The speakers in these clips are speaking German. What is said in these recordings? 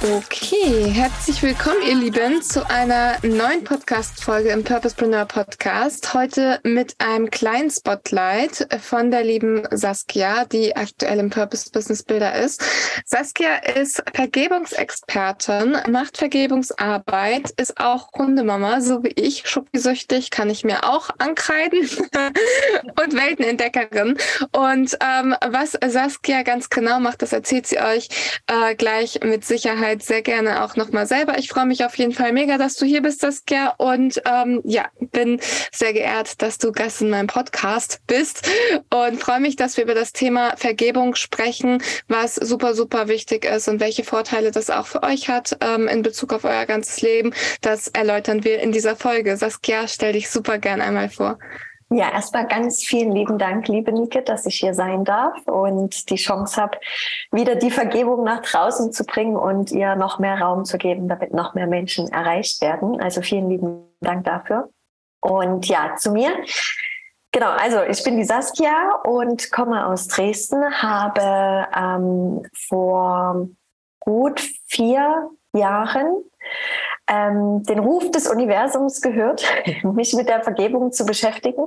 Okay, herzlich willkommen, ihr Lieben, zu einer neuen Podcast-Folge im Purposepreneur Podcast. Heute mit einem kleinen Spotlight von der lieben Saskia, die aktuell im Purpose Business Builder ist. Saskia ist Vergebungsexpertin, macht Vergebungsarbeit, ist auch Hundemama, so wie ich, schuppisüchtig, kann ich mir auch ankreiden und Weltenentdeckerin. Und ähm, was Saskia ganz genau macht, das erzählt sie euch äh, gleich mit Sicherheit Zeit sehr gerne auch nochmal selber. Ich freue mich auf jeden Fall mega, dass du hier bist, Saskia. Und ähm, ja, bin sehr geehrt, dass du Gast in meinem Podcast bist und freue mich, dass wir über das Thema Vergebung sprechen, was super, super wichtig ist und welche Vorteile das auch für euch hat ähm, in Bezug auf euer ganzes Leben. Das erläutern wir in dieser Folge. Saskia, stell dich super gern einmal vor. Ja, erstmal ganz vielen lieben Dank, liebe Nike, dass ich hier sein darf und die Chance habe, wieder die Vergebung nach draußen zu bringen und ihr noch mehr Raum zu geben, damit noch mehr Menschen erreicht werden. Also vielen lieben Dank dafür. Und ja, zu mir. Genau, also ich bin die Saskia und komme aus Dresden, habe ähm, vor gut vier Jahren ähm, den Ruf des Universums gehört, mich mit der Vergebung zu beschäftigen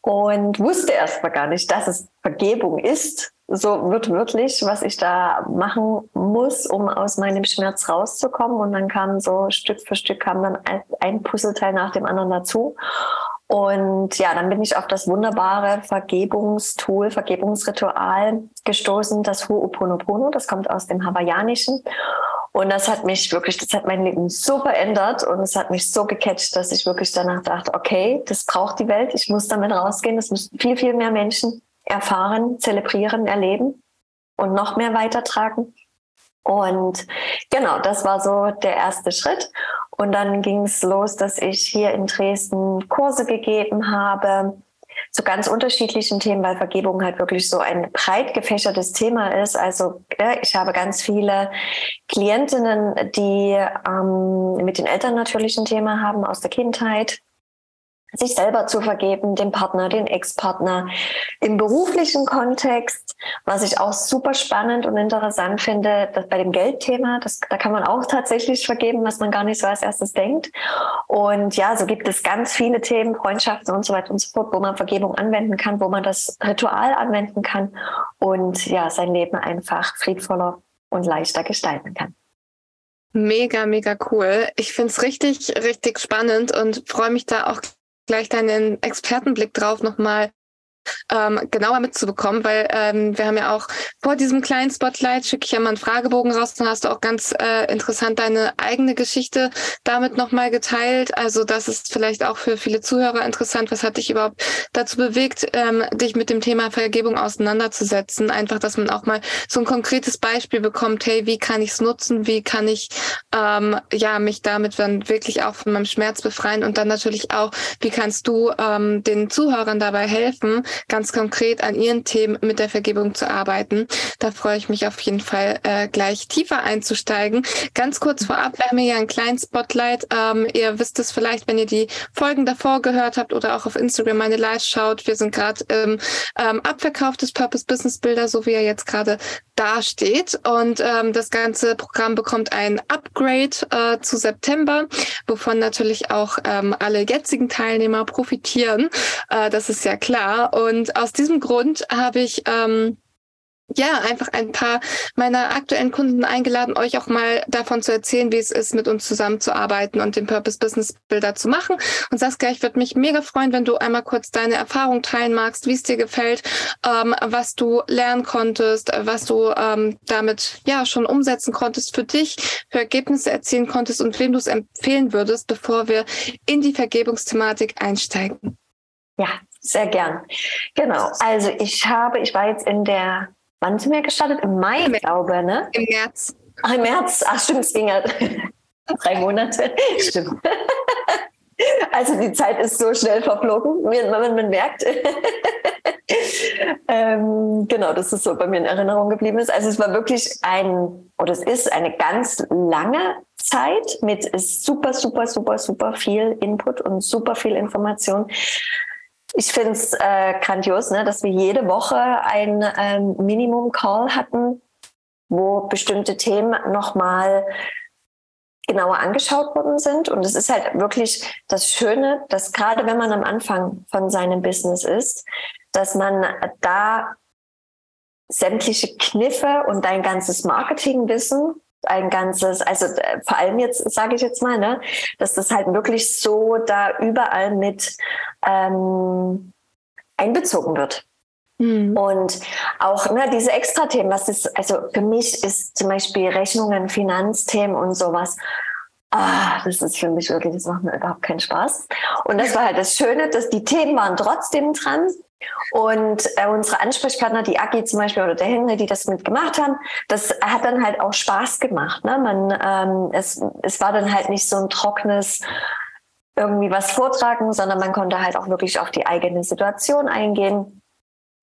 und wusste erst mal gar nicht, dass es Vergebung ist, so wird wirklich, was ich da machen muss, um aus meinem Schmerz rauszukommen. Und dann kam so Stück für Stück kam dann ein Puzzleteil nach dem anderen dazu. Und ja, dann bin ich auf das wunderbare Vergebungstool, Vergebungsritual gestoßen, das Ho'oponopono. Das kommt aus dem Hawaiianischen. Und das hat mich wirklich, das hat mein Leben so verändert und es hat mich so gecatcht, dass ich wirklich danach dachte, okay, das braucht die Welt, ich muss damit rausgehen, das müssen viel, viel mehr Menschen erfahren, zelebrieren, erleben und noch mehr weitertragen. Und genau, das war so der erste Schritt. Und dann ging es los, dass ich hier in Dresden Kurse gegeben habe, zu ganz unterschiedlichen Themen, weil Vergebung halt wirklich so ein breit gefächertes Thema ist. Also ich habe ganz viele Klientinnen, die ähm, mit den Eltern natürlich ein Thema haben aus der Kindheit, sich selber zu vergeben, dem Partner, den Ex-Partner, im beruflichen Kontext, was ich auch super spannend und interessant finde, dass bei dem Geldthema, das, da kann man auch tatsächlich vergeben, was man gar nicht so als erstes denkt. Und ja, so gibt es ganz viele Themen, Freundschaften und so weiter und so fort, wo man Vergebung anwenden kann, wo man das Ritual anwenden kann und ja, sein Leben einfach friedvoller und leichter gestalten kann. Mega, mega cool. Ich finde es richtig, richtig spannend und freue mich da auch gleich deinen Expertenblick drauf nochmal ähm, genauer mitzubekommen, weil ähm, wir haben ja auch vor diesem kleinen Spotlight schicke ich ja mal einen Fragebogen raus, dann hast du auch ganz äh, interessant deine eigene Geschichte damit nochmal geteilt. Also das ist vielleicht auch für viele Zuhörer interessant. Was hat dich überhaupt dazu bewegt, ähm, dich mit dem Thema Vergebung auseinanderzusetzen? Einfach, dass man auch mal so ein konkretes Beispiel bekommt, hey, wie kann ich es nutzen? Wie kann ich ähm, ja mich damit dann wirklich auch von meinem Schmerz befreien? Und dann natürlich auch, wie kannst du ähm, den Zuhörern dabei helfen, ganz konkret an ihren Themen mit der Vergebung zu arbeiten. Da freue ich mich auf jeden Fall äh, gleich tiefer einzusteigen. Ganz kurz vorab, wir haben hier einen kleinen Spotlight. Ähm, ihr wisst es vielleicht, wenn ihr die Folgen davor gehört habt oder auch auf Instagram meine Live schaut. Wir sind gerade im ähm, Abverkauf des Purpose Business Builder, so wie er jetzt gerade dasteht. Und ähm, das ganze Programm bekommt ein Upgrade äh, zu September, wovon natürlich auch ähm, alle jetzigen Teilnehmer profitieren. Äh, das ist ja klar. Und aus diesem Grund habe ich ähm, ja, einfach ein paar meiner aktuellen Kunden eingeladen, euch auch mal davon zu erzählen, wie es ist, mit uns zusammenzuarbeiten und den Purpose Business Builder zu machen. Und Saskia, ich würde mich mega freuen, wenn du einmal kurz deine Erfahrung teilen magst, wie es dir gefällt, ähm, was du lernen konntest, was du ähm, damit ja schon umsetzen konntest für dich, für Ergebnisse erzielen konntest und wem du es empfehlen würdest, bevor wir in die Vergebungsthematik einsteigen. Ja, sehr gern. Genau. Also ich habe, ich war jetzt in der Wann sind wir gestartet? Im Mai, Im glaube ich, ne? Im März. Ach, im März. Ach, stimmt, es ging ja drei Monate. stimmt. Also die Zeit ist so schnell verflogen, wenn man, man merkt. ähm, genau, das ist so bei mir in Erinnerung geblieben ist. Also es war wirklich ein, oder es ist eine ganz lange Zeit mit super, super, super, super viel Input und super viel Information. Ich finde es äh, grandios, ne, dass wir jede Woche ein ähm, Minimum-Call hatten, wo bestimmte Themen nochmal genauer angeschaut worden sind. Und es ist halt wirklich das Schöne, dass gerade wenn man am Anfang von seinem Business ist, dass man da sämtliche Kniffe und dein ganzes Marketingwissen ein ganzes, also äh, vor allem jetzt sage ich jetzt mal, ne, dass das halt wirklich so da überall mit ähm, einbezogen wird. Mhm. Und auch ne, diese Extra-Themen, was ist, also für mich ist zum Beispiel Rechnungen, Finanzthemen und sowas. Ah, das ist für mich wirklich, das macht mir überhaupt keinen Spaß. Und das war halt das Schöne, dass die Themen waren trotzdem dran, und äh, unsere Ansprechpartner, die Agi zum Beispiel oder der Henry, die das mitgemacht haben, das hat dann halt auch Spaß gemacht. Ne? Man, ähm, es, es war dann halt nicht so ein trockenes irgendwie was vortragen, sondern man konnte halt auch wirklich auf die eigene Situation eingehen.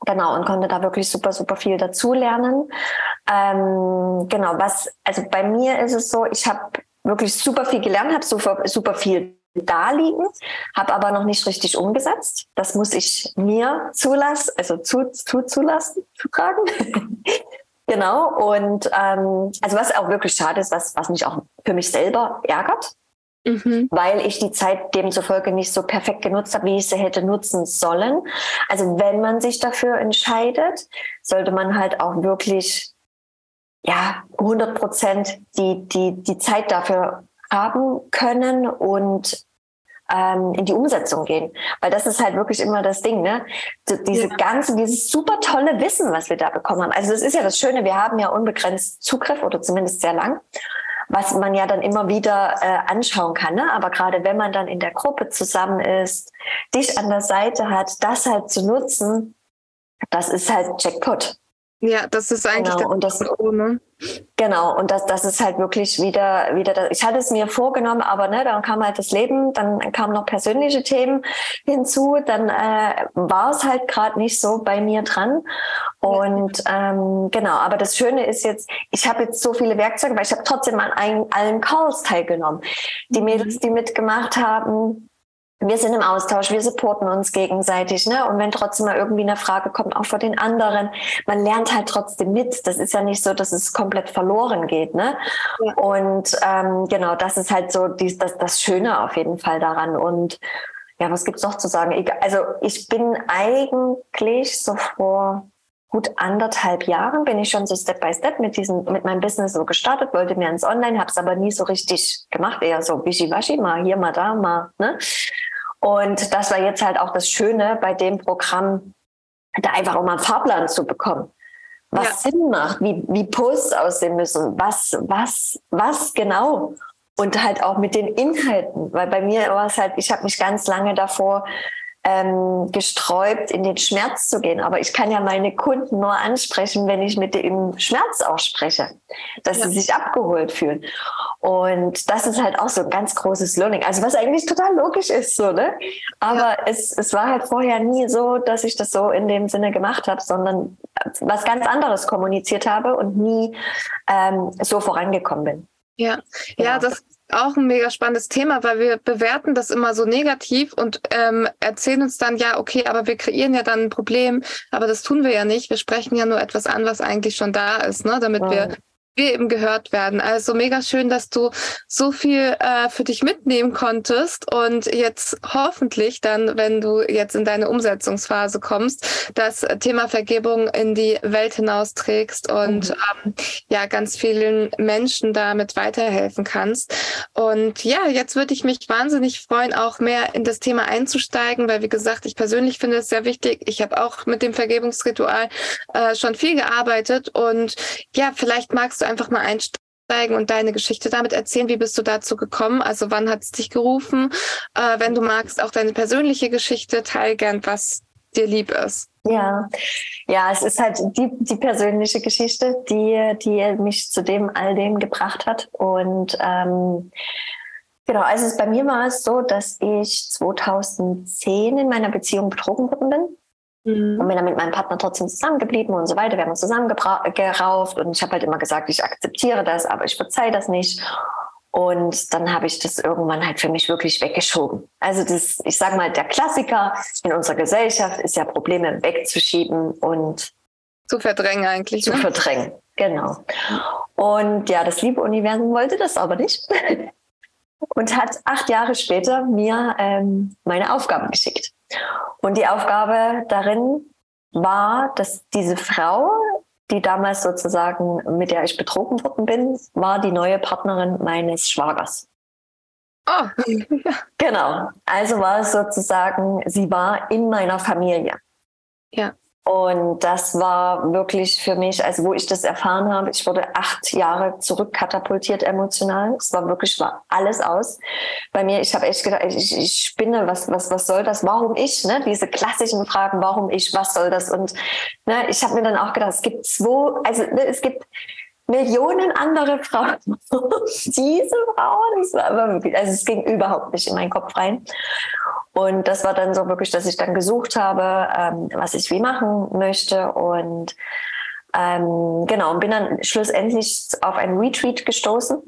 Genau, und konnte da wirklich super, super viel dazulernen. Ähm, genau, was, also bei mir ist es so, ich habe wirklich super viel gelernt, habe super, super viel da liegen, habe aber noch nicht richtig umgesetzt. Das muss ich mir zulassen, also zu, zu, zulassen, zutragen. genau. Und ähm, also was auch wirklich schade ist, was, was mich auch für mich selber ärgert, mhm. weil ich die Zeit demzufolge nicht so perfekt genutzt habe, wie ich sie hätte nutzen sollen. Also wenn man sich dafür entscheidet, sollte man halt auch wirklich ja 100 Prozent die die die Zeit dafür haben können und ähm, in die Umsetzung gehen. Weil das ist halt wirklich immer das Ding, ne? Diese ja. ganze, dieses super tolle Wissen, was wir da bekommen haben. Also das ist ja das Schöne, wir haben ja unbegrenzt Zugriff oder zumindest sehr lang was man ja dann immer wieder äh, anschauen kann. Ne? Aber gerade wenn man dann in der Gruppe zusammen ist, dich an der Seite hat, das halt zu nutzen, das ist halt Jackpot. Ja, das ist eigentlich genau. und das, ohne. Genau, und das, das ist halt wirklich wieder, wieder das. Ich hatte es mir vorgenommen, aber ne, dann kam halt das Leben, dann kamen noch persönliche Themen hinzu, dann äh, war es halt gerade nicht so bei mir dran. Und ähm, genau, aber das Schöne ist jetzt, ich habe jetzt so viele Werkzeuge, weil ich habe trotzdem an allen, allen Calls teilgenommen. Die mhm. Mädels, die mitgemacht haben, wir sind im Austausch, wir supporten uns gegenseitig, ne? Und wenn trotzdem mal irgendwie eine Frage kommt, auch vor den anderen, man lernt halt trotzdem mit. Das ist ja nicht so, dass es komplett verloren geht, ne? Ja. Und ähm, genau, das ist halt so die, das, das Schöne auf jeden Fall daran. Und ja, was gibt's noch zu sagen? Also ich bin eigentlich so vor gut anderthalb Jahren bin ich schon so Step by Step mit diesem, mit meinem Business so gestartet, wollte mir ins Online, habe es aber nie so richtig gemacht, eher so wischiwaschi, mal hier, mal da, mal, ne? Und das war jetzt halt auch das Schöne bei dem Programm, da einfach auch mal einen Fahrplan zu bekommen. Was ja. Sinn macht, wie, wie Posts aussehen müssen, was, was, was genau. Und halt auch mit den Inhalten, weil bei mir war es halt, ich habe mich ganz lange davor ähm, gesträubt, in den Schmerz zu gehen. Aber ich kann ja meine Kunden nur ansprechen, wenn ich mit dem Schmerz auch spreche, dass ja. sie sich abgeholt fühlen. Und das ist halt auch so ein ganz großes Learning. Also was eigentlich total logisch ist, so, ne? Aber ja. es, es war halt vorher nie so, dass ich das so in dem Sinne gemacht habe, sondern was ganz anderes kommuniziert habe und nie ähm, so vorangekommen bin. Ja, genau. ja, das auch ein mega spannendes Thema, weil wir bewerten das immer so negativ und ähm, erzählen uns dann, ja, okay, aber wir kreieren ja dann ein Problem, aber das tun wir ja nicht. Wir sprechen ja nur etwas an, was eigentlich schon da ist, ne? damit ja. wir wir eben gehört werden. Also mega schön, dass du so viel äh, für dich mitnehmen konntest und jetzt hoffentlich dann, wenn du jetzt in deine Umsetzungsphase kommst, das Thema Vergebung in die Welt hinausträgst und mhm. ähm, ja ganz vielen Menschen damit weiterhelfen kannst. Und ja, jetzt würde ich mich wahnsinnig freuen, auch mehr in das Thema einzusteigen, weil wie gesagt, ich persönlich finde es sehr wichtig. Ich habe auch mit dem Vergebungsritual äh, schon viel gearbeitet und ja, vielleicht magst du einfach mal einsteigen und deine Geschichte damit erzählen. Wie bist du dazu gekommen? Also wann hat es dich gerufen? Äh, wenn du magst, auch deine persönliche Geschichte, teil gern, was dir lieb ist. Ja, ja, es ist halt die, die persönliche Geschichte, die, die mich zu dem all dem gebracht hat. Und ähm, genau, also bei mir war es so, dass ich 2010 in meiner Beziehung betrogen worden bin. Mhm. Und bin dann mit meinem Partner trotzdem zusammengeblieben und so weiter. Wir haben uns zusammengerauft und ich habe halt immer gesagt, ich akzeptiere das, aber ich verzeihe das nicht. Und dann habe ich das irgendwann halt für mich wirklich weggeschoben. Also das, ich sage mal, der Klassiker in unserer Gesellschaft ist ja Probleme wegzuschieben und zu verdrängen eigentlich. Zu ne? verdrängen, genau. Und ja, das liebe Universum wollte das aber nicht und hat acht Jahre später mir ähm, meine Aufgaben geschickt. Und die Aufgabe darin war, dass diese Frau, die damals sozusagen, mit der ich betrogen worden bin, war die neue Partnerin meines Schwagers. Oh. genau. Also war es sozusagen, sie war in meiner Familie. Ja. Und das war wirklich für mich, also wo ich das erfahren habe, ich wurde acht Jahre zurückkatapultiert emotional. Es war wirklich, war alles aus bei mir. Ich habe echt gedacht, ich, ich spinne, was, was, was soll das? Warum ich? Ne? Diese klassischen Fragen, warum ich, was soll das? Und ne, ich habe mir dann auch gedacht, es gibt zwei, also ne, es gibt Millionen andere Frauen. Diese Frau, das war aber wirklich, also es ging überhaupt nicht in meinen Kopf rein. Und das war dann so wirklich, dass ich dann gesucht habe, ähm, was ich wie machen möchte. Und ähm, genau, und bin dann schlussendlich auf ein Retreat gestoßen,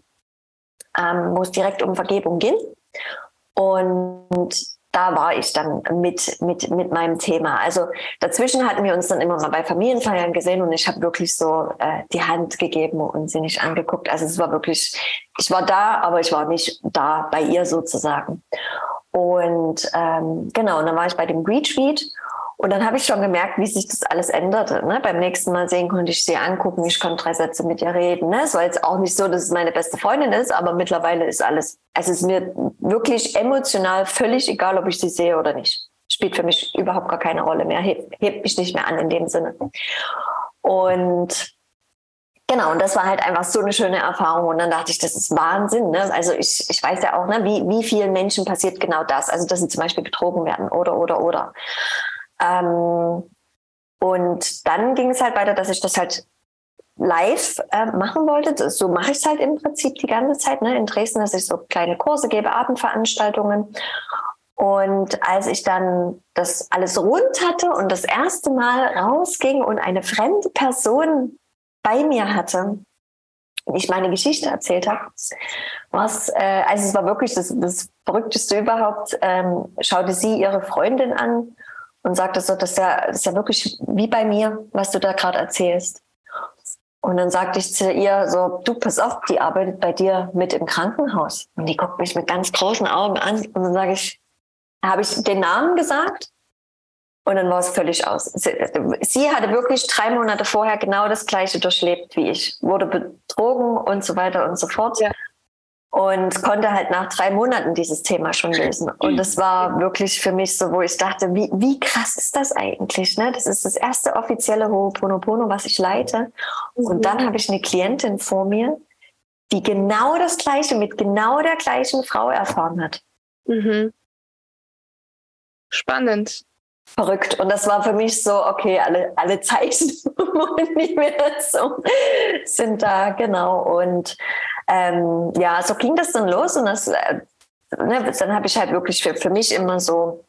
ähm, wo es direkt um Vergebung ging. Und da war ich dann mit, mit, mit meinem Thema. Also dazwischen hatten wir uns dann immer mal bei Familienfeiern gesehen und ich habe wirklich so äh, die Hand gegeben und sie nicht angeguckt. Also es war wirklich, ich war da, aber ich war nicht da bei ihr sozusagen. Und ähm, genau, und dann war ich bei dem Retreat und dann habe ich schon gemerkt, wie sich das alles änderte. Ne? Beim nächsten Mal sehen konnte ich sie angucken, ich konnte drei Sätze mit ihr reden. Ne? Es war jetzt auch nicht so, dass es meine beste Freundin ist, aber mittlerweile ist alles, es ist mir wirklich emotional völlig egal, ob ich sie sehe oder nicht. Spielt für mich überhaupt gar keine Rolle mehr, hebt, hebt mich nicht mehr an in dem Sinne. Und Genau, und das war halt einfach so eine schöne Erfahrung. Und dann dachte ich, das ist Wahnsinn. Ne? Also ich, ich weiß ja auch, ne, wie, wie vielen Menschen passiert genau das. Also, dass sie zum Beispiel betrogen werden oder, oder, oder. Ähm, und dann ging es halt weiter, dass ich das halt live äh, machen wollte. So mache ich es halt im Prinzip die ganze Zeit. Ne? In Dresden, dass ich so kleine Kurse gebe, Abendveranstaltungen. Und als ich dann das alles rund hatte und das erste Mal rausging und eine fremde Person bei mir hatte, ich meine Geschichte erzählt habe, was, äh, also es war wirklich das, das Verrückteste überhaupt, ähm, schaute sie ihre Freundin an und sagte so, das ist ja, das ist ja wirklich wie bei mir, was du da gerade erzählst. Und dann sagte ich zu ihr so, du pass auf, die arbeitet bei dir mit im Krankenhaus. Und die guckt mich mit ganz großen Augen an und dann sage ich, habe ich den Namen gesagt? Und dann war es völlig aus. Sie, sie, hatte wirklich drei Monate vorher genau das Gleiche durchlebt wie ich, wurde betrogen und so weiter und so fort. Ja. Und konnte halt nach drei Monaten dieses Thema schon lösen. Und das war wirklich für mich so, wo ich dachte, wie, wie krass ist das eigentlich? Ne? Das ist das erste offizielle Ho'oponopono, was ich leite. Und mhm. dann habe ich eine Klientin vor mir, die genau das Gleiche mit genau der gleichen Frau erfahren hat. Mhm. Spannend verrückt. Und das war für mich so, okay, alle, alle Zeichen nicht mehr so sind da, genau. Und ähm, ja, so ging das dann los. Und das, äh, ne, dann habe ich halt wirklich für, für mich immer so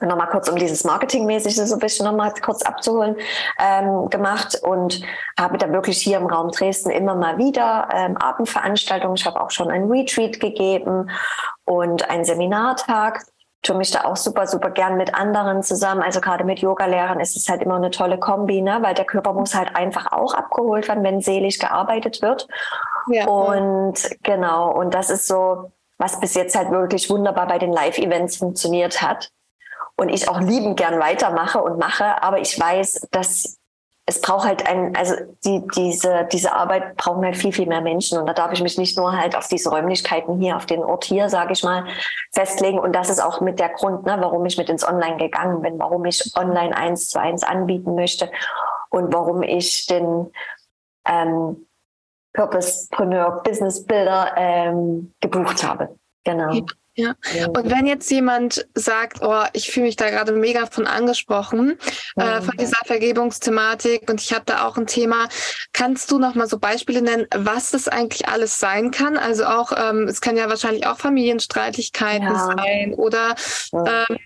nochmal kurz um dieses Marketingmäßige so ein bisschen nochmal kurz abzuholen, ähm, gemacht und habe da wirklich hier im Raum Dresden immer mal wieder ähm, Abendveranstaltungen. Ich habe auch schon ein Retreat gegeben und einen Seminartag tue mich da auch super, super gern mit anderen zusammen. Also gerade mit Yoga-Lehrern ist es halt immer eine tolle Kombi, ne? weil der Körper muss halt einfach auch abgeholt werden, wenn seelisch gearbeitet wird. Ja. Und genau, und das ist so, was bis jetzt halt wirklich wunderbar bei den Live-Events funktioniert hat. Und ich auch liebend gern weitermache und mache, aber ich weiß, dass es braucht halt ein, also die, diese, diese Arbeit brauchen halt viel, viel mehr Menschen. Und da darf ich mich nicht nur halt auf diese Räumlichkeiten hier, auf den Ort hier, sage ich mal, festlegen. Und das ist auch mit der Grund, ne, warum ich mit ins Online gegangen bin, warum ich online eins zu eins anbieten möchte und warum ich den ähm, Purposepreneur Business Builder ähm, gebucht habe. Genau. Ja. Und wenn jetzt jemand sagt, oh, ich fühle mich da gerade mega von angesprochen, äh, von dieser Vergebungsthematik und ich habe da auch ein Thema, kannst du noch mal so Beispiele nennen, was das eigentlich alles sein kann? Also auch, ähm, es kann ja wahrscheinlich auch Familienstreitigkeiten ja. sein oder ähm,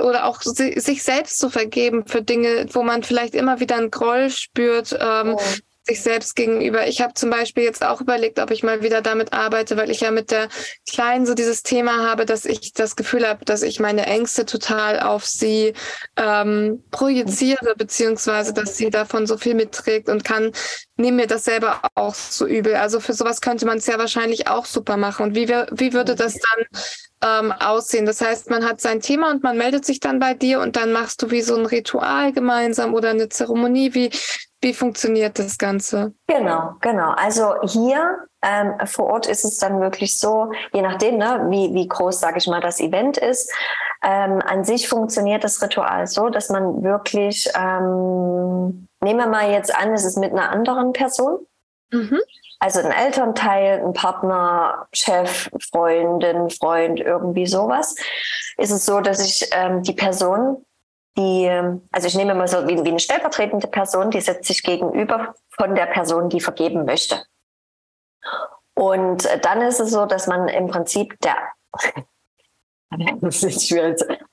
oder auch sich selbst zu vergeben für Dinge, wo man vielleicht immer wieder einen Groll spürt. Ähm, ja sich selbst gegenüber. Ich habe zum Beispiel jetzt auch überlegt, ob ich mal wieder damit arbeite, weil ich ja mit der Kleinen so dieses Thema habe, dass ich das Gefühl habe, dass ich meine Ängste total auf sie ähm, projiziere, beziehungsweise dass sie davon so viel mitträgt und kann, nehme mir das selber auch so übel. Also für sowas könnte man es ja wahrscheinlich auch super machen. Und wie, wir, wie würde das dann ähm, aussehen? Das heißt, man hat sein Thema und man meldet sich dann bei dir und dann machst du wie so ein Ritual gemeinsam oder eine Zeremonie. Wie, wie funktioniert das Ganze? Genau, genau. Also hier ähm, vor Ort ist es dann wirklich so, je nachdem, ne, wie, wie groß, sage ich mal, das Event ist. Ähm, an sich funktioniert das Ritual so, dass man wirklich, ähm, nehmen wir mal jetzt an, es ist mit einer anderen Person. Mhm. Also ein Elternteil, ein Partner, Chef, Freundin, Freund, irgendwie sowas. Ist es so, dass ich ähm, die Person die, also ich nehme mal so wie, wie eine stellvertretende Person, die setzt sich gegenüber von der Person, die vergeben möchte. Und dann ist es so, dass man im Prinzip der,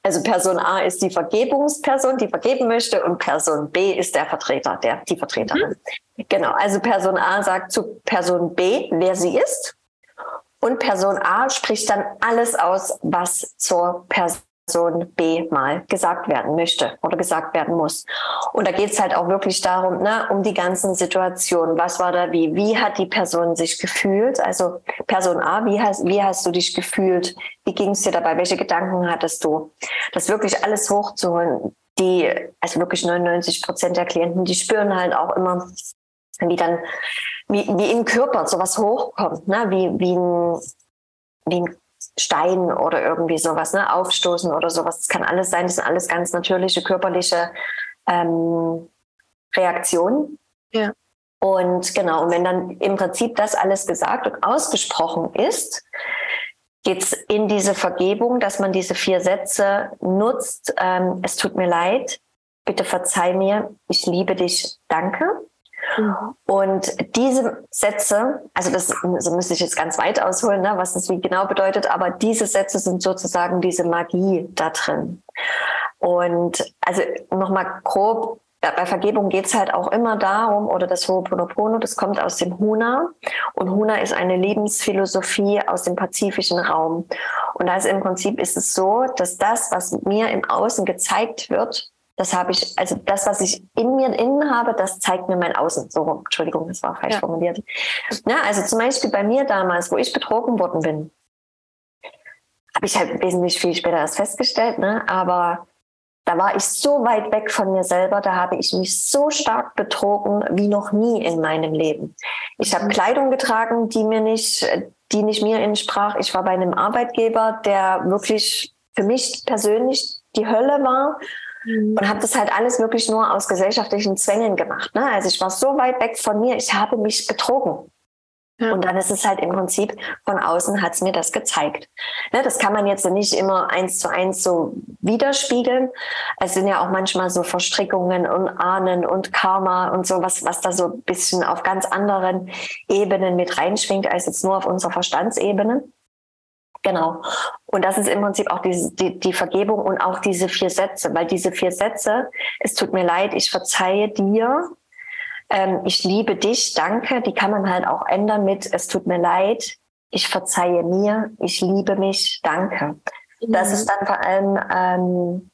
also Person A ist die Vergebungsperson, die vergeben möchte, und Person B ist der Vertreter, der, die Vertreterin. Mhm. Genau. Also Person A sagt zu Person B, wer sie ist. Und Person A spricht dann alles aus, was zur Person Person B mal gesagt werden möchte oder gesagt werden muss. Und da geht es halt auch wirklich darum, ne, um die ganzen Situationen. Was war da wie? Wie hat die Person sich gefühlt? Also Person A, wie hast, wie hast du dich gefühlt? Wie ging es dir dabei? Welche Gedanken hattest du? Das wirklich alles hochzuholen. Die, also wirklich 99 Prozent der Klienten, die spüren halt auch immer, wie dann, wie, wie im Körper sowas hochkommt, ne? wie, wie ein, wie ein Stein oder irgendwie sowas, ne, aufstoßen oder sowas. Das kann alles sein. Das sind alles ganz natürliche körperliche ähm, Reaktionen. Ja. Und genau, und wenn dann im Prinzip das alles gesagt und ausgesprochen ist, geht es in diese Vergebung, dass man diese vier Sätze nutzt. Ähm, es tut mir leid, bitte verzeih mir, ich liebe dich, danke. Mhm. Und diese Sätze, also das, das müsste ich jetzt ganz weit ausholen, ne, was das wie genau bedeutet, aber diese Sätze sind sozusagen diese Magie da drin. Und also nochmal grob, bei Vergebung geht es halt auch immer darum, oder das Ho'oponopono, das kommt aus dem Huna. Und Huna ist eine Lebensphilosophie aus dem pazifischen Raum. Und ist im Prinzip ist es so, dass das, was mir im Außen gezeigt wird, das habe ich, also das, was ich in mir innen habe, das zeigt mir mein Außen. So, Entschuldigung, das war falsch ja. formuliert. Ja, also zum Beispiel bei mir damals, wo ich betrogen worden bin, habe ich halt wesentlich viel später erst festgestellt, ne? aber da war ich so weit weg von mir selber, da habe ich mich so stark betrogen wie noch nie in meinem Leben. Ich habe mhm. Kleidung getragen, die mir nicht, die nicht mir entsprach. Ich war bei einem Arbeitgeber, der wirklich für mich persönlich die Hölle war Mhm. Und habe das halt alles wirklich nur aus gesellschaftlichen Zwängen gemacht. Ne? Also ich war so weit weg von mir, ich habe mich betrogen. Ja. Und dann ist es halt im Prinzip, von außen hat es mir das gezeigt. Ne, das kann man jetzt nicht immer eins zu eins so widerspiegeln. Es sind ja auch manchmal so Verstrickungen und Ahnen und Karma und so, was, was da so ein bisschen auf ganz anderen Ebenen mit reinschwingt, als jetzt nur auf unserer Verstandsebene. Genau. Und das ist im Prinzip auch diese, die, die Vergebung und auch diese vier Sätze, weil diese vier Sätze, es tut mir leid, ich verzeihe dir, ähm, ich liebe dich, danke, die kann man halt auch ändern mit, es tut mir leid, ich verzeihe mir, ich liebe mich, danke. Mhm. Das ist dann vor allem, ähm,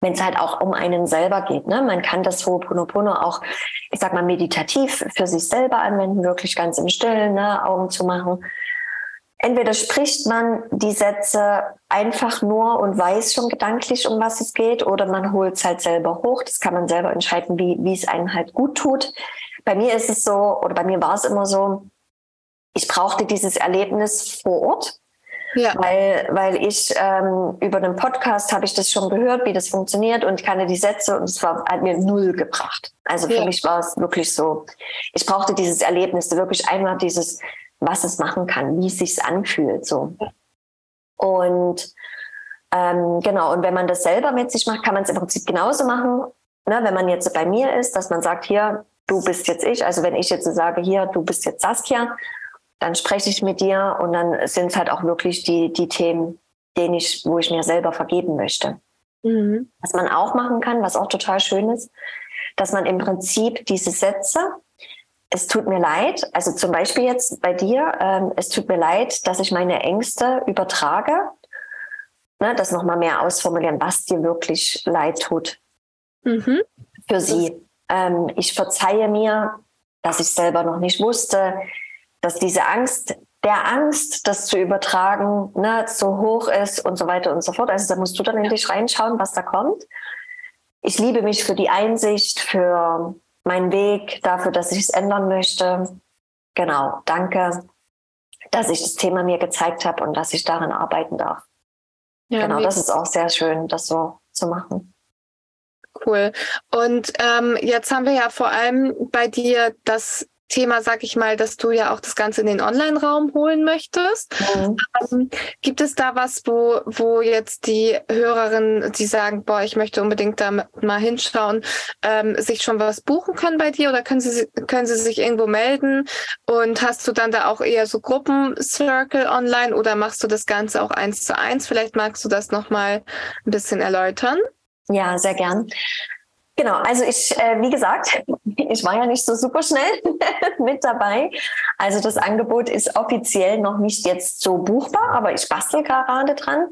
wenn es halt auch um einen selber geht. Ne? Man kann das Ho'oponopono auch, ich sag mal, meditativ für sich selber anwenden, wirklich ganz im Stillen, ne? Augen zu machen. Entweder spricht man die Sätze einfach nur und weiß schon gedanklich, um was es geht, oder man holt es halt selber hoch. Das kann man selber entscheiden, wie, wie es einem halt gut tut. Bei mir ist es so, oder bei mir war es immer so, ich brauchte dieses Erlebnis vor Ort. Ja. Weil, weil ich ähm, über einen Podcast habe ich das schon gehört, wie das funktioniert und kannte die Sätze und es war hat mir null gebracht. Also für ja. mich war es wirklich so, ich brauchte dieses Erlebnis, wirklich einmal dieses, was es machen kann, wie es sich anfühlt. So. Und ähm, genau, und wenn man das selber mit sich macht, kann man es im Prinzip genauso machen, ne, wenn man jetzt bei mir ist, dass man sagt, hier, du bist jetzt ich. Also wenn ich jetzt sage, hier, du bist jetzt Saskia, dann spreche ich mit dir und dann sind es halt auch wirklich die, die Themen, denen ich, wo ich mir selber vergeben möchte. Mhm. Was man auch machen kann, was auch total schön ist, dass man im Prinzip diese Sätze, es tut mir leid, also zum Beispiel jetzt bei dir, ähm, es tut mir leid, dass ich meine Ängste übertrage, ne, das nochmal mehr ausformulieren, was dir wirklich leid tut mhm. für sie. Ähm, ich verzeihe mir, dass ich selber noch nicht wusste, dass diese Angst, der Angst, das zu übertragen, ne, so hoch ist und so weiter und so fort. Also da musst du dann in dich reinschauen, was da kommt. Ich liebe mich für die Einsicht, für meinen Weg, dafür, dass ich es ändern möchte. Genau, danke, dass ich das Thema mir gezeigt habe und dass ich daran arbeiten darf. Ja, genau, das ist auch sehr schön, das so zu machen. Cool. Und ähm, jetzt haben wir ja vor allem bei dir das Thema, sag ich mal, dass du ja auch das Ganze in den Online-Raum holen möchtest. Mhm. Ähm, gibt es da was, wo, wo jetzt die Hörerinnen, die sagen, boah, ich möchte unbedingt da mal hinschauen, ähm, sich schon was buchen können bei dir oder können sie, können sie sich irgendwo melden? Und hast du dann da auch eher so Gruppen-Circle online oder machst du das Ganze auch eins zu eins? Vielleicht magst du das nochmal ein bisschen erläutern. Ja, sehr gern. Genau, also ich, äh, wie gesagt, ich war ja nicht so super schnell mit dabei. Also das Angebot ist offiziell noch nicht jetzt so buchbar, aber ich bastel gerade dran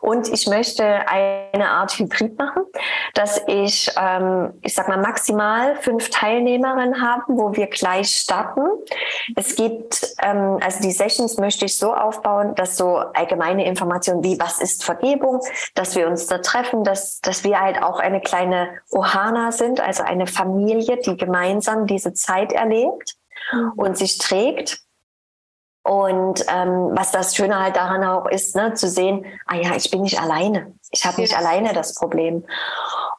und ich möchte eine Art Hybrid machen, dass ich, ähm, ich sag mal, maximal fünf Teilnehmerinnen haben, wo wir gleich starten. Es gibt, ähm, also die Sessions möchte ich so aufbauen, dass so allgemeine Informationen wie was ist Vergebung, dass wir uns da treffen, dass, dass wir halt auch eine kleine Ohana sind, also eine Familie, die gemeinsam diese Zeit erlebt mhm. und sich trägt. Und ähm, was das Schöne halt daran auch ist, ne, zu sehen, ah ja, ich bin nicht alleine. Ich habe nicht ja. alleine das Problem.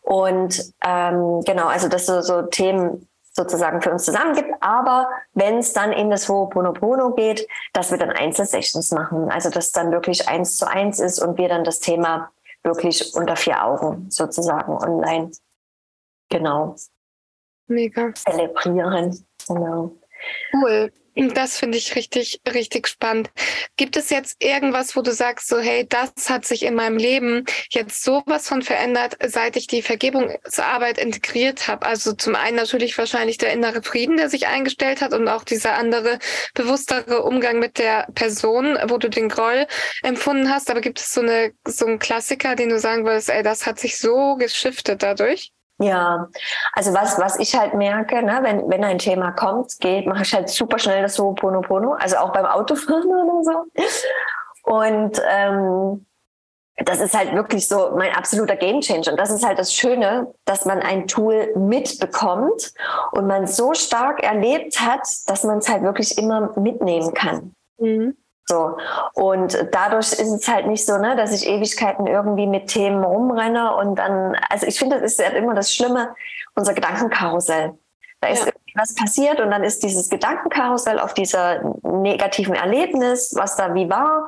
Und ähm, genau, also dass so, so Themen sozusagen für uns zusammen gibt. Aber wenn es dann in das Ho'oponopono geht, dass wir dann Einzelsessions machen. Also dass dann wirklich eins zu eins ist und wir dann das Thema wirklich unter vier Augen sozusagen online genau Mega. zelebrieren. Genau. Cool. Das finde ich richtig, richtig spannend. Gibt es jetzt irgendwas, wo du sagst, so, hey, das hat sich in meinem Leben jetzt sowas von verändert, seit ich die Vergebungsarbeit integriert habe? Also zum einen natürlich wahrscheinlich der innere Frieden, der sich eingestellt hat und auch dieser andere, bewusstere Umgang mit der Person, wo du den Groll empfunden hast. Aber gibt es so eine, so einen Klassiker, den du sagen würdest, ey, das hat sich so geschiftet dadurch? Ja, also was, was ich halt merke, ne, wenn, wenn ein Thema kommt, geht, mache ich halt super schnell das so Pono Pono, also auch beim Autofahren oder so. Und ähm, das ist halt wirklich so mein absoluter Gamechanger. Und das ist halt das Schöne, dass man ein Tool mitbekommt und man so stark erlebt hat, dass man es halt wirklich immer mitnehmen kann. Mhm. So. Und dadurch ist es halt nicht so, ne, dass ich Ewigkeiten irgendwie mit Themen rumrenne und dann, also ich finde, das ist halt immer das Schlimme, unser Gedankenkarussell. Da ist ja. irgendwie was passiert und dann ist dieses Gedankenkarussell auf dieser negativen Erlebnis, was da wie war.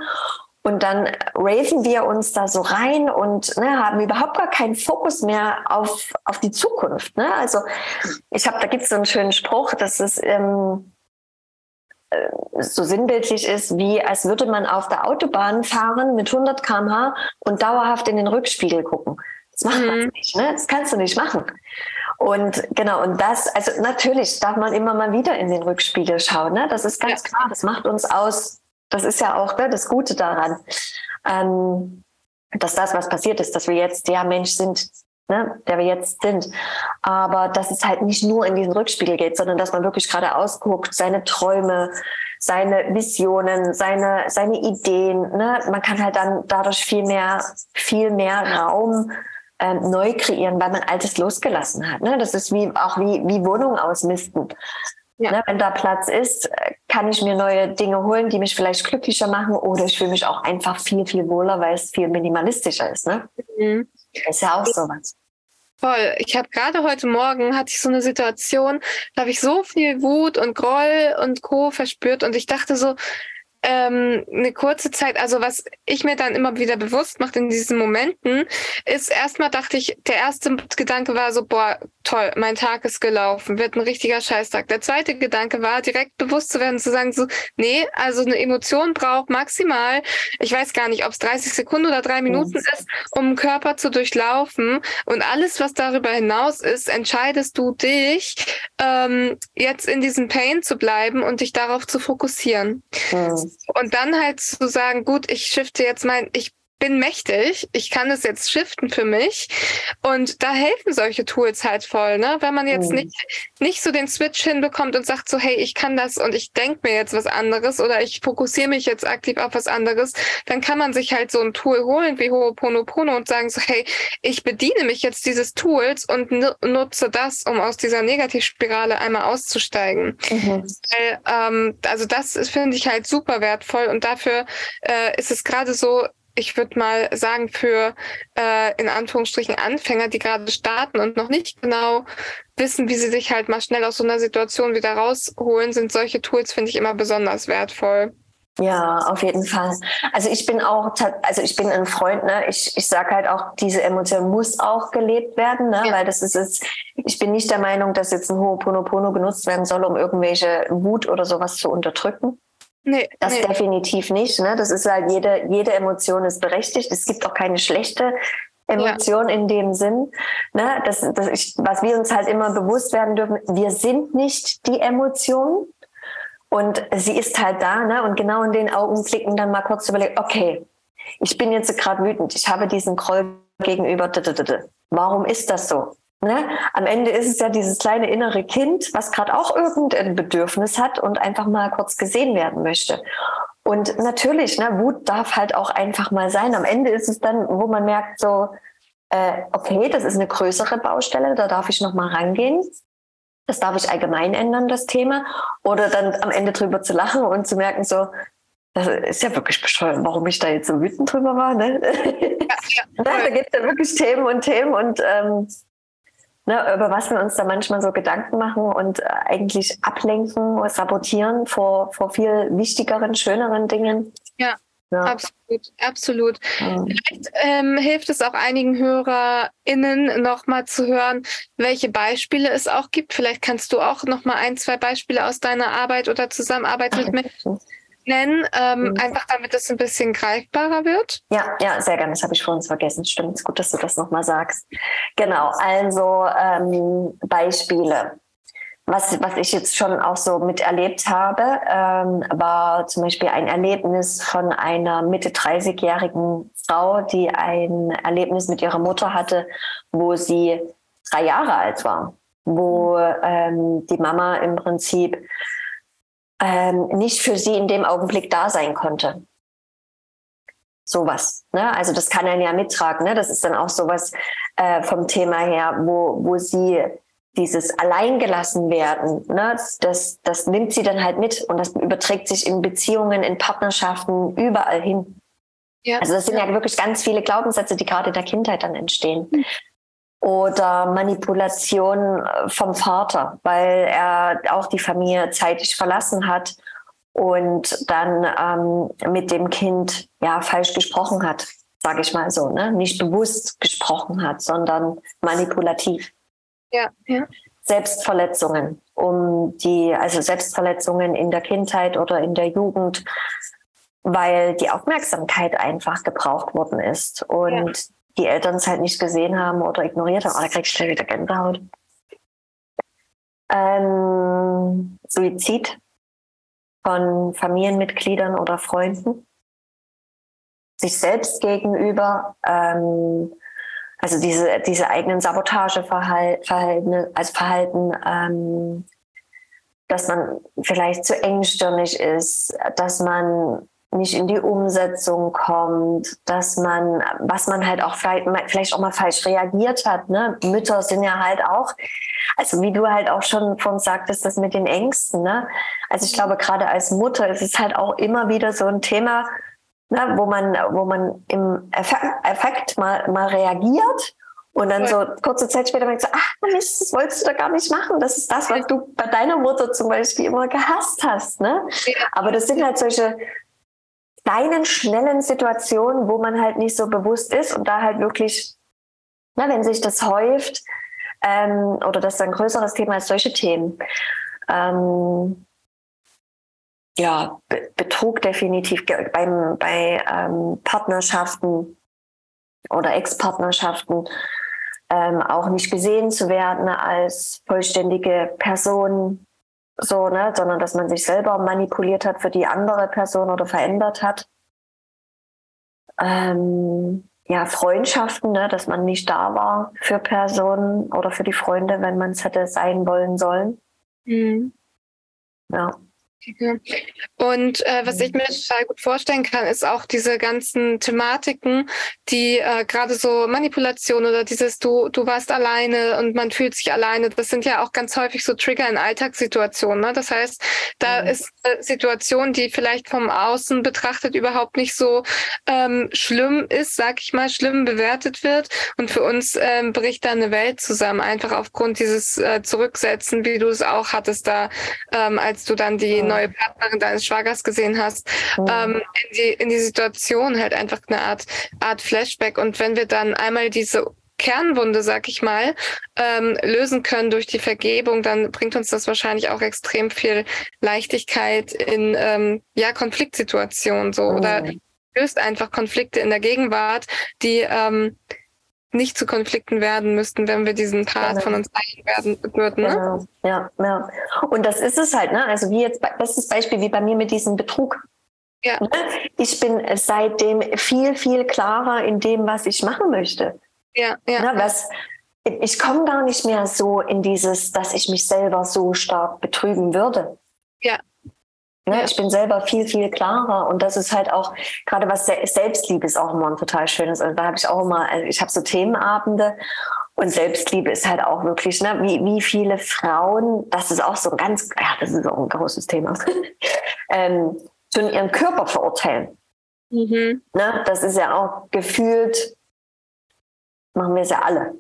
Und dann raven wir uns da so rein und ne, haben überhaupt gar keinen Fokus mehr auf, auf die Zukunft. Ne? Also ich habe, da gibt es so einen schönen Spruch, das ist, ähm, äh, so sinnbildlich ist, wie als würde man auf der Autobahn fahren mit 100 km/h und dauerhaft in den Rückspiegel gucken. Das macht mhm. man nicht, ne? Das kannst du nicht machen. Und genau, und das, also natürlich darf man immer mal wieder in den Rückspiegel schauen, ne? Das ist ganz ja. klar, das macht uns aus. Das ist ja auch ne, das Gute daran. Ähm, dass das, was passiert ist, dass wir jetzt der Mensch sind, ne, der wir jetzt sind. Aber dass es halt nicht nur in diesen Rückspiegel geht, sondern dass man wirklich gerade ausguckt, seine Träume, seine Visionen, seine, seine Ideen. Ne? Man kann halt dann dadurch viel mehr, viel mehr Raum ähm, neu kreieren, weil man Altes losgelassen hat. Ne? Das ist wie auch wie, wie Wohnung ausmisten. Ja. Ne? Wenn da Platz ist, kann ich mir neue Dinge holen, die mich vielleicht glücklicher machen oder ich fühle mich auch einfach viel, viel wohler, weil es viel minimalistischer ist. Ne? Mhm. Ist ja auch sowas. Voll. Ich habe gerade heute Morgen hatte ich so eine Situation, da habe ich so viel Wut und Groll und Co. verspürt und ich dachte so, ähm, eine kurze Zeit, also was ich mir dann immer wieder bewusst macht in diesen Momenten, ist erstmal dachte ich, der erste Gedanke war so, boah, toll, mein Tag ist gelaufen, wird ein richtiger Scheißtag. Der zweite Gedanke war, direkt bewusst zu werden, zu sagen so, nee, also eine Emotion braucht maximal, ich weiß gar nicht, ob es 30 Sekunden oder drei Minuten mhm. ist, um den Körper zu durchlaufen. Und alles, was darüber hinaus ist, entscheidest du dich, ähm, jetzt in diesem Pain zu bleiben und dich darauf zu fokussieren. Mhm. Und dann halt zu sagen, gut, ich shifte jetzt mein, ich bin mächtig, ich kann es jetzt shiften für mich. Und da helfen solche Tools halt voll, ne? Wenn man jetzt mhm. nicht, nicht so den Switch hinbekommt und sagt so, hey, ich kann das und ich denke mir jetzt was anderes oder ich fokussiere mich jetzt aktiv auf was anderes, dann kann man sich halt so ein Tool holen wie Ho'oponopono und sagen so, hey, ich bediene mich jetzt dieses Tools und nutze das, um aus dieser Negativspirale einmal auszusteigen. Mhm. Weil, ähm, also das finde ich halt super wertvoll und dafür äh, ist es gerade so, ich würde mal sagen, für äh, in Anführungsstrichen Anfänger, die gerade starten und noch nicht genau wissen, wie sie sich halt mal schnell aus so einer Situation wieder rausholen, sind solche Tools, finde ich, immer besonders wertvoll. Ja, auf jeden Fall. Also ich bin auch, also ich bin ein Freund, ne? Ich, ich sage halt auch, diese Emotion muss auch gelebt werden, ne? Ja. Weil das ist es, ich bin nicht der Meinung, dass jetzt ein Ho'oponopono genutzt werden soll, um irgendwelche Wut oder sowas zu unterdrücken. Nee, das nee. definitiv nicht. Ne? Das ist halt jede, jede Emotion ist berechtigt. Es gibt auch keine schlechte Emotion ja. in dem Sinn. Ne? Das, das ich, was wir uns halt immer bewusst werden dürfen, wir sind nicht die Emotion. Und sie ist halt da, ne? Und genau in den Augenblicken dann mal kurz überlegen, okay, ich bin jetzt gerade wütend, ich habe diesen Groll gegenüber. Warum ist das so? Ne? Am Ende ist es ja dieses kleine innere Kind, was gerade auch irgendein Bedürfnis hat und einfach mal kurz gesehen werden möchte. Und natürlich, ne, Wut darf halt auch einfach mal sein. Am Ende ist es dann, wo man merkt, so, äh, okay, das ist eine größere Baustelle, da darf ich noch mal rangehen. Das darf ich allgemein ändern, das Thema. Oder dann am Ende drüber zu lachen und zu merken, so, das ist ja wirklich bescheuert, warum ich da jetzt so wütend drüber war. Ne? Ja, ja, da gibt es ja wirklich Themen und Themen und ähm, ne, über was wir uns da manchmal so Gedanken machen und äh, eigentlich ablenken, sabotieren vor, vor viel wichtigeren, schöneren Dingen. Ja. Ja. Absolut, absolut. Mhm. Vielleicht ähm, hilft es auch einigen HörerInnen nochmal zu hören, welche Beispiele es auch gibt. Vielleicht kannst du auch nochmal ein, zwei Beispiele aus deiner Arbeit oder Zusammenarbeit mit Menschen nennen, ähm, mhm. einfach damit es ein bisschen greifbarer wird? Ja, ja, sehr gerne. Das habe ich vorhin vergessen. Stimmt, gut, dass du das nochmal sagst. Genau, also ähm, Beispiele. Was, was ich jetzt schon auch so miterlebt habe, ähm, war zum Beispiel ein Erlebnis von einer Mitte 30-jährigen Frau, die ein Erlebnis mit ihrer Mutter hatte, wo sie drei Jahre alt war, wo ähm, die Mama im Prinzip ähm, nicht für sie in dem Augenblick da sein konnte. Sowas. Ne? Also das kann er ja mittragen. Ne? Das ist dann auch sowas äh, vom Thema her, wo, wo sie dieses Alleingelassen werden, ne? das, das nimmt sie dann halt mit und das überträgt sich in Beziehungen, in Partnerschaften, überall hin. Ja, also das sind ja. ja wirklich ganz viele Glaubenssätze, die gerade in der Kindheit dann entstehen. Mhm oder Manipulation äh, vom Vater, weil er auch die Familie zeitig verlassen hat und dann ähm, mit dem Kind ja falsch gesprochen hat, sage ich mal so, ne? nicht bewusst gesprochen hat, sondern manipulativ. Ja, ja. Selbstverletzungen, um die, also Selbstverletzungen in der Kindheit oder in der Jugend, weil die Aufmerksamkeit einfach gebraucht worden ist. Und ja die Eltern es halt nicht gesehen haben oder ignoriert haben. Oh, da krieg ich schnell wieder Gänsehaut. Ähm, Suizid von Familienmitgliedern oder Freunden. sich selbst gegenüber, ähm, also diese, diese eigenen Sabotageverhalten, als Verhalten, ähm, dass man vielleicht zu engstirnig ist, dass man nicht in die Umsetzung kommt, dass man, was man halt auch vielleicht, vielleicht auch mal falsch reagiert hat. Ne? Mütter sind ja halt auch, also wie du halt auch schon von sagtest, das mit den Ängsten. Ne? Also ich glaube, gerade als Mutter ist es halt auch immer wieder so ein Thema, ne, wo man, wo man im Effekt mal, mal reagiert und dann so kurze Zeit später merkt so, ach Mist, das wolltest du da gar nicht machen. Das ist das, was du bei deiner Mutter zum Beispiel immer gehasst hast. Ne? Aber das sind halt solche kleinen, schnellen Situationen, wo man halt nicht so bewusst ist und da halt wirklich, na, wenn sich das häuft, ähm, oder das ist ein größeres Thema als solche Themen. Ähm, ja, Be Betrug definitiv beim, bei ähm, Partnerschaften oder Ex-Partnerschaften ähm, auch nicht gesehen zu werden als vollständige Person, so, ne, sondern dass man sich selber manipuliert hat für die andere Person oder verändert hat. Ähm, ja, Freundschaften, ne, dass man nicht da war für Personen oder für die Freunde, wenn man es hätte sein wollen sollen. Mhm. Ja. Und äh, was ich mir total gut vorstellen kann, ist auch diese ganzen Thematiken, die äh, gerade so Manipulation oder dieses du du warst alleine und man fühlt sich alleine. Das sind ja auch ganz häufig so Trigger in Alltagssituationen. Ne? Das heißt, da mhm. ist eine Situation, die vielleicht vom Außen betrachtet überhaupt nicht so ähm, schlimm ist, sag ich mal, schlimm bewertet wird. Und für uns ähm, bricht da eine Welt zusammen, einfach aufgrund dieses äh, Zurücksetzen, wie du es auch hattest da, ähm, als du dann die mhm neue Partnerin deines Schwagers gesehen hast, mhm. ähm, in, die, in die Situation halt einfach eine Art, Art Flashback. Und wenn wir dann einmal diese Kernwunde, sag ich mal, ähm, lösen können durch die Vergebung, dann bringt uns das wahrscheinlich auch extrem viel Leichtigkeit in ähm, ja Konfliktsituationen so mhm. oder löst einfach Konflikte in der Gegenwart, die ähm, nicht zu Konflikten werden müssten, wenn wir diesen Part genau. von uns eigen werden würden. Ne? Genau. Ja, ja. Und das ist es halt, ne? Also wie jetzt, bestes Beispiel wie bei mir mit diesem Betrug. Ja. Ne? Ich bin seitdem viel, viel klarer in dem, was ich machen möchte. Ja, ja. Ne? Was, ich komme gar nicht mehr so in dieses, dass ich mich selber so stark betrügen würde. Ja, Ne, ich bin selber viel, viel klarer und das ist halt auch, gerade was Selbstliebe ist auch immer ein total schönes. Also da habe ich auch immer, also ich habe so Themenabende und Selbstliebe ist halt auch wirklich, ne, wie, wie viele Frauen, das ist auch so ein ganz, ja, das ist auch ein großes Thema, ähm, schon ihren Körper verurteilen. Mhm. Ne, das ist ja auch gefühlt, machen wir es ja alle.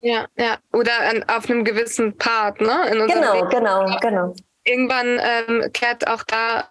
Ja, ja. Oder an, auf einem gewissen Part, ne? genau, Leben. genau, genau irgendwann ähm, kehrt auch da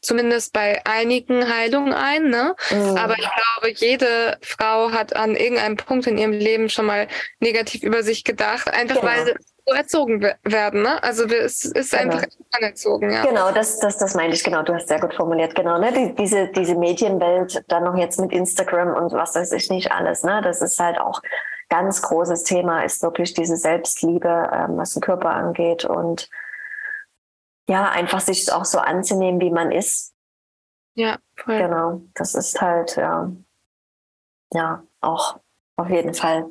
zumindest bei einigen Heilung ein. Ne? Mhm. Aber ich glaube, jede Frau hat an irgendeinem Punkt in ihrem Leben schon mal negativ über sich gedacht, einfach genau. weil sie so erzogen werden. Ne? Also es ist genau. einfach anerzogen. Ja. Genau, das, das, das meine ich, genau. Du hast sehr gut formuliert, genau. Ne? Die, diese, diese Medienwelt, dann noch jetzt mit Instagram und was weiß ich nicht alles, ne? das ist halt auch ganz großes Thema, ist wirklich diese Selbstliebe, ähm, was den Körper angeht und ja, einfach sich auch so anzunehmen, wie man ist. Ja, voll. Genau, das ist halt, ja, ja, auch auf jeden Fall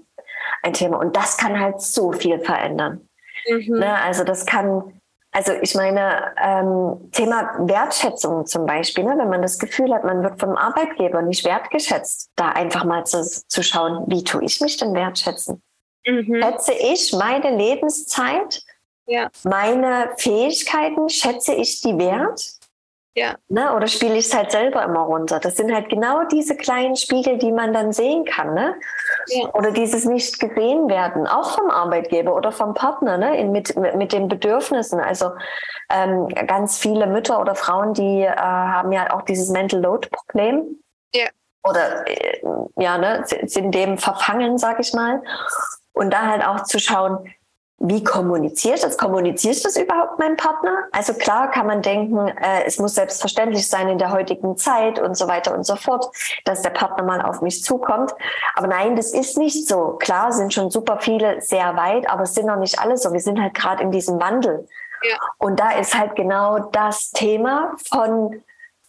ein Thema. Und das kann halt so viel verändern. Mhm. Ne, also das kann, also ich meine, ähm, Thema Wertschätzung zum Beispiel, ne, wenn man das Gefühl hat, man wird vom Arbeitgeber nicht wertgeschätzt, da einfach mal zu, zu schauen, wie tue ich mich denn wertschätzen? Mhm. Schätze ich meine Lebenszeit ja. Meine Fähigkeiten, schätze ich die wert? Ja. Ne? Oder spiele ich es halt selber immer runter? Das sind halt genau diese kleinen Spiegel, die man dann sehen kann. Ne? Ja. Oder dieses nicht gesehen werden, auch vom Arbeitgeber oder vom Partner, ne? In, mit, mit den Bedürfnissen. Also ähm, ganz viele Mütter oder Frauen, die äh, haben ja auch dieses Mental Load-Problem. Ja. Oder äh, ja, ne, sind dem verfangen, sag ich mal. Und da halt auch zu schauen, wie kommuniziere ich das? Kommuniziere ich das überhaupt meinem Partner? Also klar kann man denken, äh, es muss selbstverständlich sein in der heutigen Zeit und so weiter und so fort, dass der Partner mal auf mich zukommt. Aber nein, das ist nicht so. Klar sind schon super viele sehr weit, aber es sind noch nicht alle so. Wir sind halt gerade in diesem Wandel. Ja. Und da ist halt genau das Thema von,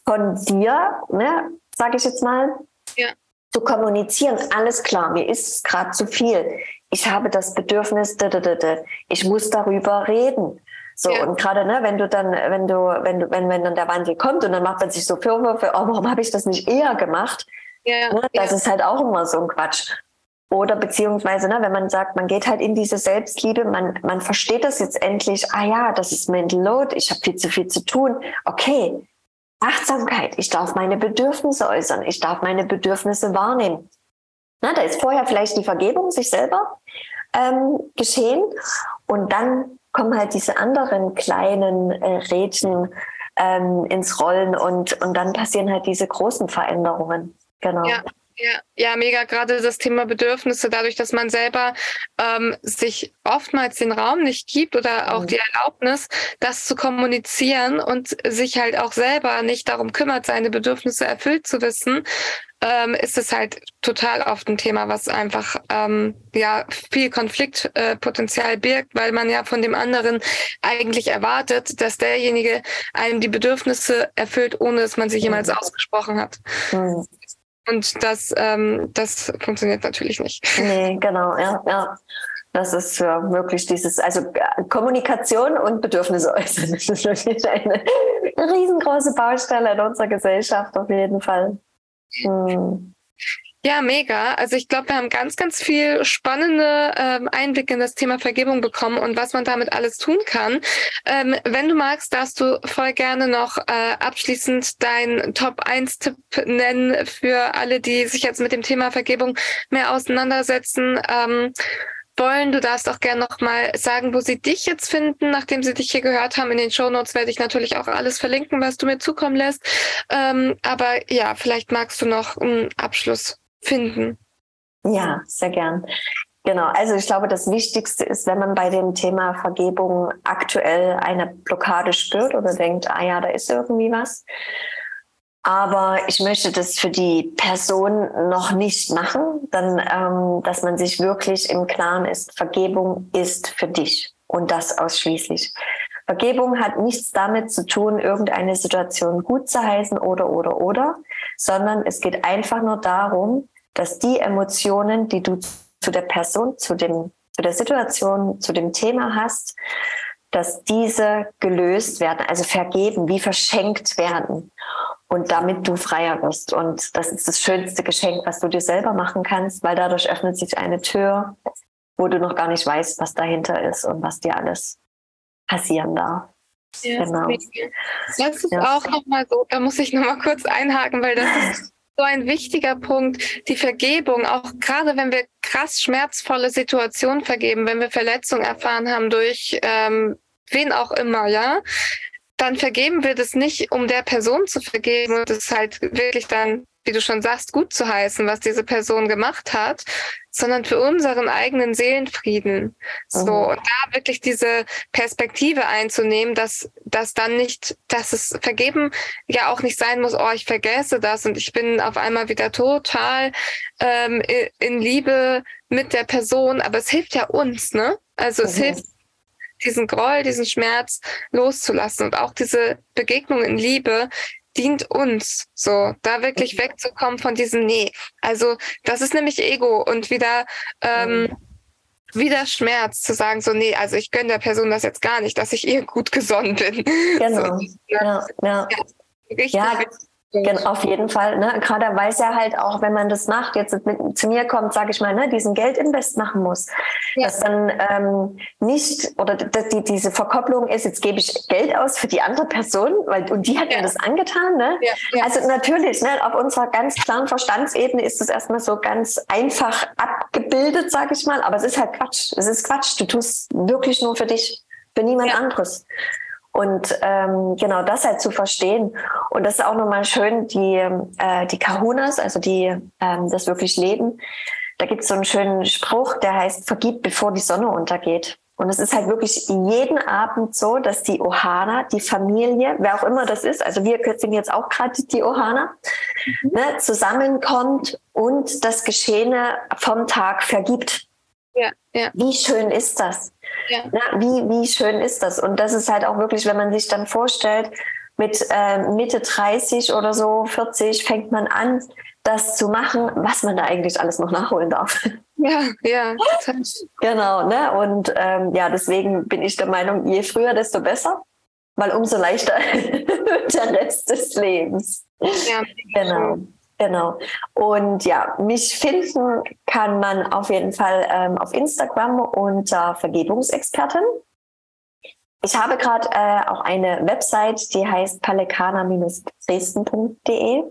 von dir, ne, sage ich jetzt mal, Ja. Zu kommunizieren, alles klar, mir ist es gerade zu viel. Ich habe das Bedürfnis, ich muss darüber reden. So, ja. und gerade, ne, wenn du dann, wenn du, wenn du, wenn, wenn dann der Wandel kommt und dann macht man sich so Vorwürfe, oh, warum habe ich das nicht eher gemacht? Ja, ne, das ja. ist halt auch immer so ein Quatsch. Oder beziehungsweise, ne, wenn man sagt, man geht halt in diese Selbstliebe, man, man versteht das jetzt endlich, ah ja, das ist Mental Load, ich habe viel zu viel zu tun. Okay, Achtsamkeit, ich darf meine Bedürfnisse äußern, ich darf meine Bedürfnisse wahrnehmen. Na, da ist vorher vielleicht die Vergebung sich selber ähm, geschehen und dann kommen halt diese anderen kleinen äh, Rädchen ähm, ins Rollen und, und dann passieren halt diese großen Veränderungen. Genau. Ja. Ja, ja, mega. Gerade das Thema Bedürfnisse, dadurch, dass man selber ähm, sich oftmals den Raum nicht gibt oder auch mhm. die Erlaubnis, das zu kommunizieren und sich halt auch selber nicht darum kümmert, seine Bedürfnisse erfüllt zu wissen, ähm, ist es halt total oft ein Thema, was einfach ähm, ja viel Konfliktpotenzial äh, birgt, weil man ja von dem anderen eigentlich erwartet, dass derjenige einem die Bedürfnisse erfüllt, ohne dass man sie jemals mhm. ausgesprochen hat. Mhm. Und das, ähm, das funktioniert natürlich nicht. Nee, genau, ja, ja. Das ist ja wirklich dieses, also äh, Kommunikation und Bedürfnisse äußern. Das ist wirklich eine riesengroße Baustelle in unserer Gesellschaft auf jeden Fall. Hm. Ja, mega. Also ich glaube, wir haben ganz, ganz viel spannende ähm, Einblicke in das Thema Vergebung bekommen und was man damit alles tun kann. Ähm, wenn du magst, darfst du voll gerne noch äh, abschließend deinen Top-1-Tipp nennen für alle, die sich jetzt mit dem Thema Vergebung mehr auseinandersetzen. Ähm, wollen. Du darfst auch gerne nochmal sagen, wo sie dich jetzt finden, nachdem sie dich hier gehört haben. In den Show Notes werde ich natürlich auch alles verlinken, was du mir zukommen lässt. Ähm, aber ja, vielleicht magst du noch einen Abschluss finden. Ja, sehr gern. Genau, also ich glaube, das Wichtigste ist, wenn man bei dem Thema Vergebung aktuell eine Blockade spürt oder denkt, ah ja, da ist irgendwie was, aber ich möchte das für die Person noch nicht machen, dann, ähm, dass man sich wirklich im Klaren ist, Vergebung ist für dich und das ausschließlich. Vergebung hat nichts damit zu tun, irgendeine Situation gut zu heißen oder, oder, oder, sondern es geht einfach nur darum, dass die Emotionen, die du zu der Person, zu dem, zu der Situation, zu dem Thema hast, dass diese gelöst werden, also vergeben, wie verschenkt werden und damit du freier wirst. Und das ist das schönste Geschenk, was du dir selber machen kannst, weil dadurch öffnet sich eine Tür, wo du noch gar nicht weißt, was dahinter ist und was dir alles passieren darf. Ja, genau. Das ist ja. auch nochmal so, da muss ich nochmal kurz einhaken, weil das ist so ein wichtiger Punkt, die Vergebung, auch gerade wenn wir krass schmerzvolle Situationen vergeben, wenn wir Verletzungen erfahren haben durch ähm, wen auch immer, ja, dann vergeben wir das nicht, um der Person zu vergeben und es halt wirklich dann, wie du schon sagst, gut zu heißen, was diese Person gemacht hat, sondern für unseren eigenen Seelenfrieden. So, mhm. und da wirklich diese Perspektive einzunehmen, dass das dann nicht, dass es vergeben ja auch nicht sein muss, oh, ich vergesse das und ich bin auf einmal wieder total ähm, in Liebe mit der Person, aber es hilft ja uns, ne? Also es mhm. hilft diesen Groll, diesen Schmerz loszulassen und auch diese Begegnung in Liebe dient uns, so da wirklich mhm. wegzukommen von diesem Nee. Also das ist nämlich Ego und wieder ähm, wieder Schmerz zu sagen so nee, also ich gönne der Person das jetzt gar nicht, dass ich ihr gut gesonnen bin. Genau. So, ja, ja. ja. Richtig, ja, Genau, auf jeden Fall. Ne? Gerade weil es ja halt auch, wenn man das macht, jetzt mit, zu mir kommt, sage ich mal, ne, diesen Geldinvest machen muss, ja. dass dann ähm, nicht oder die, diese Verkopplung ist, jetzt gebe ich Geld aus für die andere Person, weil und die hat ja. mir das angetan. Ne? Ja. Also natürlich, ne, auf unserer ganz klaren Verstandsebene ist es erstmal so ganz einfach abgebildet, sage ich mal, aber es ist halt Quatsch. Es ist Quatsch. Du tust wirklich nur für dich, für niemand anderes. Und ähm, genau das halt zu verstehen. Und das ist auch nochmal schön, die, äh, die Kahunas, also die ähm, das wirklich leben. Da gibt es so einen schönen Spruch, der heißt, vergib, bevor die Sonne untergeht. Und es ist halt wirklich jeden Abend so, dass die Ohana, die Familie, wer auch immer das ist, also wir sind jetzt auch gerade die Ohana, mhm. ne, zusammenkommt und das Geschehene vom Tag vergibt. Ja, ja. Wie schön ist das? Ja. Na, wie, wie schön ist das? Und das ist halt auch wirklich, wenn man sich dann vorstellt, mit äh, Mitte 30 oder so, 40 fängt man an, das zu machen, was man da eigentlich alles noch nachholen darf. Ja, ja. genau, ne? Und ähm, ja, deswegen bin ich der Meinung, je früher, desto besser, weil umso leichter wird der Rest des Lebens. Ja, genau. Genau. Und ja, mich finden kann man auf jeden Fall ähm, auf Instagram unter Vergebungsexpertin. Ich habe gerade äh, auch eine Website, die heißt palekana-dresden.de.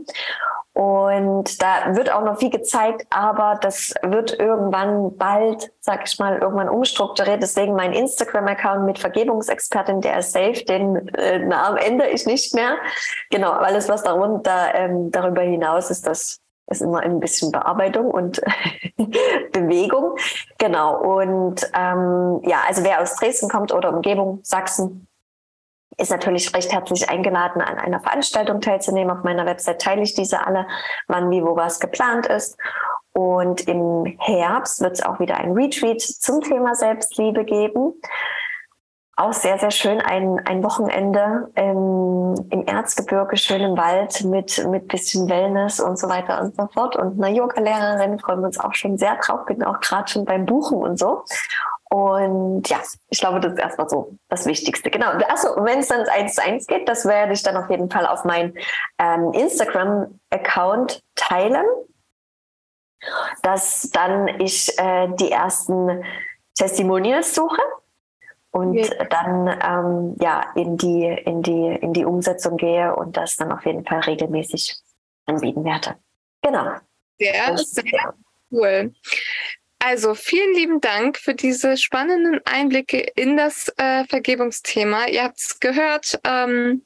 Und da wird auch noch viel gezeigt, aber das wird irgendwann bald, sag ich mal, irgendwann umstrukturiert. Deswegen mein Instagram-Account mit Vergebungsexpertin, der ist safe, den äh, Namen ändere ich nicht mehr. Genau, alles, was darunter, ähm, darüber hinaus ist, das ist immer ein bisschen Bearbeitung und Bewegung. Genau. Und ähm, ja, also wer aus Dresden kommt oder Umgebung, Sachsen, ist natürlich recht herzlich eingeladen, an einer Veranstaltung teilzunehmen. Auf meiner Website teile ich diese alle, wann, wie, wo was geplant ist. Und im Herbst wird es auch wieder ein Retreat zum Thema Selbstliebe geben. Auch sehr, sehr schön. Ein, ein Wochenende ähm, im Erzgebirge, schön im Wald mit, mit bisschen Wellness und so weiter und so fort. Und einer Yoga-Lehrerin freuen wir uns auch schon sehr drauf. Bin auch gerade schon beim Buchen und so. Und ja, ich glaube, das ist erstmal so das Wichtigste. Genau. Achso, wenn es dann eins zu eins geht, das werde ich dann auf jeden Fall auf meinen ähm, Instagram-Account teilen, dass dann ich äh, die ersten Testimonials suche und ja. dann ähm, ja in die in die in die Umsetzung gehe und das dann auf jeden Fall regelmäßig anbieten werde. Genau. Sehr, sehr cool. Also vielen lieben Dank für diese spannenden Einblicke in das äh, Vergebungsthema. Ihr habt es gehört. Ähm,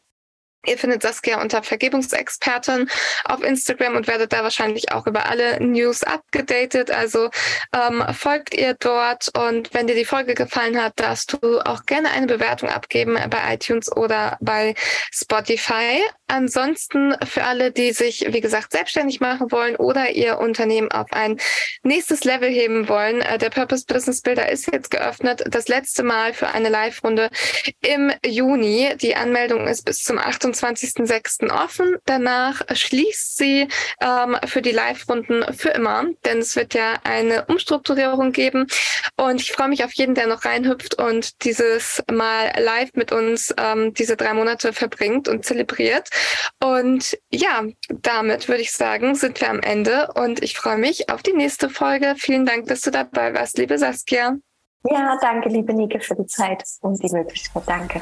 Ihr findet Saskia unter Vergebungsexpertin auf Instagram und werdet da wahrscheinlich auch über alle News abgedatet. Also ähm, folgt ihr dort und wenn dir die Folge gefallen hat, darfst du auch gerne eine Bewertung abgeben bei iTunes oder bei Spotify. Ansonsten für alle, die sich, wie gesagt, selbstständig machen wollen oder ihr Unternehmen auf ein nächstes Level heben wollen, äh, der Purpose Business Builder ist jetzt geöffnet. Das letzte Mal für eine Live-Runde im Juni. Die Anmeldung ist bis zum 28. 28.06. offen. Danach schließt sie ähm, für die Live-Runden für immer, denn es wird ja eine Umstrukturierung geben. Und ich freue mich auf jeden, der noch reinhüpft und dieses Mal live mit uns ähm, diese drei Monate verbringt und zelebriert. Und ja, damit würde ich sagen, sind wir am Ende und ich freue mich auf die nächste Folge. Vielen Dank, dass du dabei warst, liebe Saskia. Ja, danke, liebe Nike, für die Zeit und die Möglichkeit. Danke.